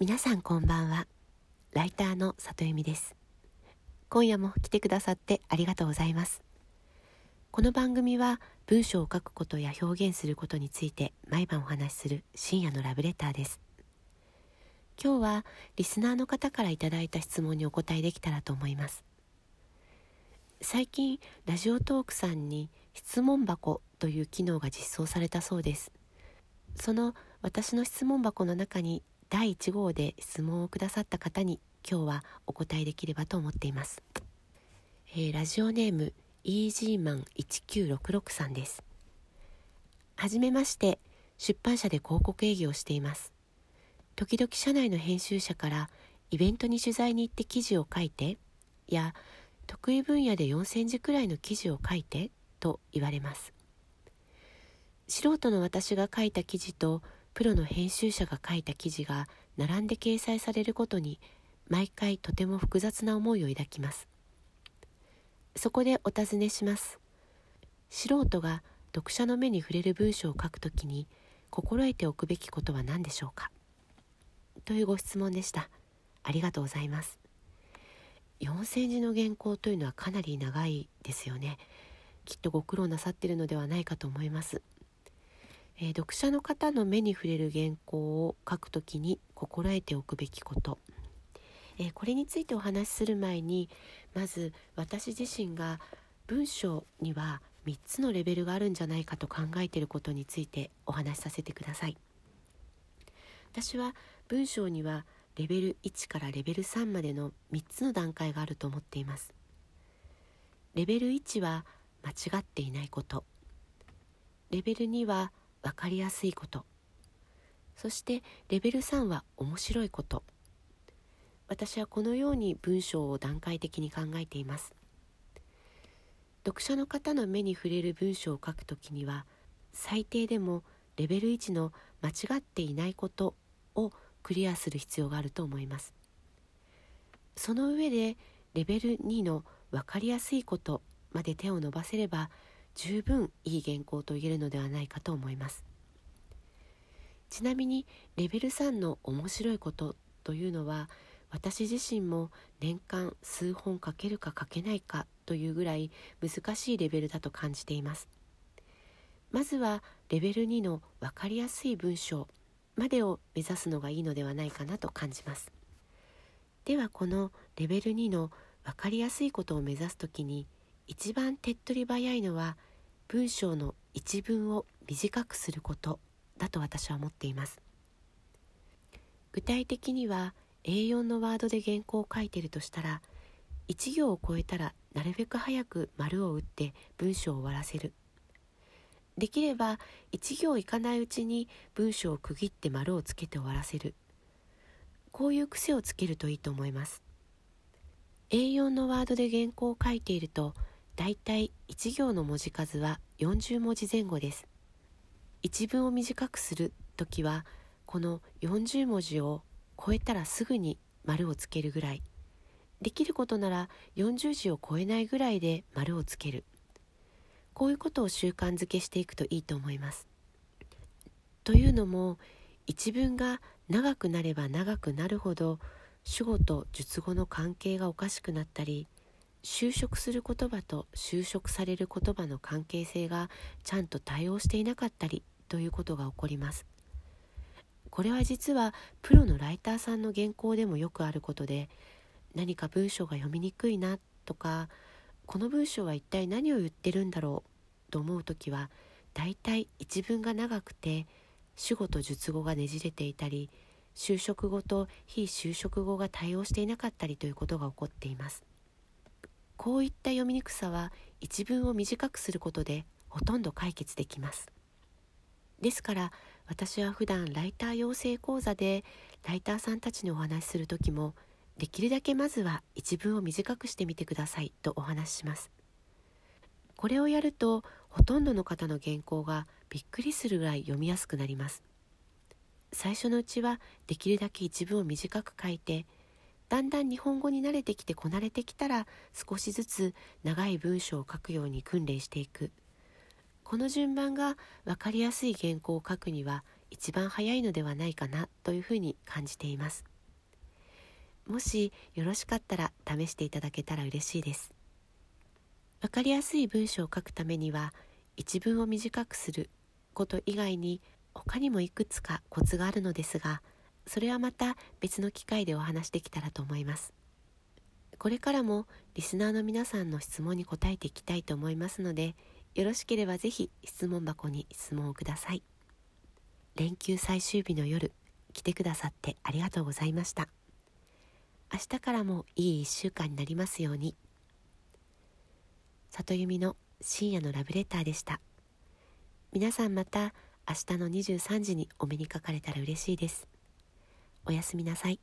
皆さんこんばんは。ライターの里由美です。今夜も来てくださってありがとうございます。この番組は文章を書くことや表現することについて毎晩お話しする深夜のラブレターです。今日はリスナーの方からいただいた質問にお答えできたらと思います。最近ラジオトークさんに質問箱という機能が実装されたそうです。その私の質問箱の中に第1号で質問をくださった方に今日はお答えできればと思っています、えー、ラジオネームイージーマン1966さんです。はじめまして出版社で広告営業をしています。時々社内の編集者からイベントに取材に行って記事を書いてや得意分野で4センチくらいの記事を書いてと言われます。素人の私が書いた記事とプロの編集者が書いた記事が並んで掲載されることに毎回とても複雑な思いを抱きます。そこでお尋ねします。素人が読者の目に触れる文章を書くときに心得ておくべきことは何でしょうか？というご質問でした。ありがとうございます。4セン字の原稿というのはかなり長いですよね。きっとご苦労なさっているのではないかと思います。えー、読者の方の目に触れる原稿を書くときに心得ておくべきこと、えー、これについてお話しする前にまず私自身が文章には3つのレベルがあるんじゃないかと考えていることについてお話しさせてください。私は文章にはレベル1からレベル3までの3つの段階があると思っています。レベル1は間違っていないこと。レベル2は分かりやすいこと。そしてレベル3は面白いこと。私はこのように文章を段階的に考えています。読者の方の目に触れる文章を書くときには最低でもレベル1の間違っていないことをクリアする必要があると思います。その上でレベル2の分かりやすいことまで手を伸ばせれば十分いい原稿と言えるのではないかと思います。ちなみにレベル3の面白いことというのは私自身も年間数本書けるか書けないかというぐらい難しいレベルだと感じています。まずはレベル2の分かりやすい文章までを目指すのがいいのではないかなと感じます。ではこのレベル2の分かりやすいことを目指す時に一番手っ取り早いのは文章の一文を短くすることだと私は思っています。具体的には A4 のワードで原稿を書いているとしたら1行を超えたらなるべく早く丸を打って文章を終わらせる。できれば1行いかないうちに文章を区切って丸をつけて終わらせる。こういう癖をつけるといいと思います。A4 のワードで原稿を書いているとだいたい1行の文字数は40文字前後です。一文を短くする時はこの40文字を超えたらすぐに丸をつけるぐらい。できることなら40字を超えないぐらいで丸をつける。こういうことを習慣づけしていくといいと思います。というのも一文が長くなれば長くなるほど主語と述語の関係がおかしくなったり就職する言葉と就職される言葉の関係性がちゃんと対応していなかったりということが起こります。これは実はプロのライターさんの原稿でもよくあることで何か文章が読みにくいなとかこの文章は一体何を言ってるんだろうと思う時はだいたい一文が長くて主語と述語がねじれていたり就職後と非就職後が対応していなかったりということが起こっています。こういった読みにくさは一文を短くすることでほとんど解決できます。ですから私は普段ライター養成講座でライターさんたちにお話しする時もできるだけまずは一文を短くしてみてくださいとお話しします。これをやるとほとんどの方の原稿がびっくりするぐらい読みやすくなります。最初のうちはできるだけ一文を短く書いてだんだん日本語に慣れてきてこなれてきたら少しずつ長い文章を書くように訓練していく。この順番が分かりやすい原稿を書くには一番早いのではないかなというふうに感じています。もしよろしかったら試していただけたら嬉しいです。わかりやすい文章を書くためには一文を短くすること以外に他にもいくつかコツがあるのですがそれはまた別の機会でお話できたらと思います。これからもリスナーの皆さんの質問に答えていきたいと思いますのでよろしければぜひ質問箱に質問をください。連休最終日の夜来てくださってありがとうございました。明日からもいい一週間になりますように。里由美の深夜のラブレターでした。皆さんまた明日の23時にお目にかかれたら嬉しいです。おやすみなさい。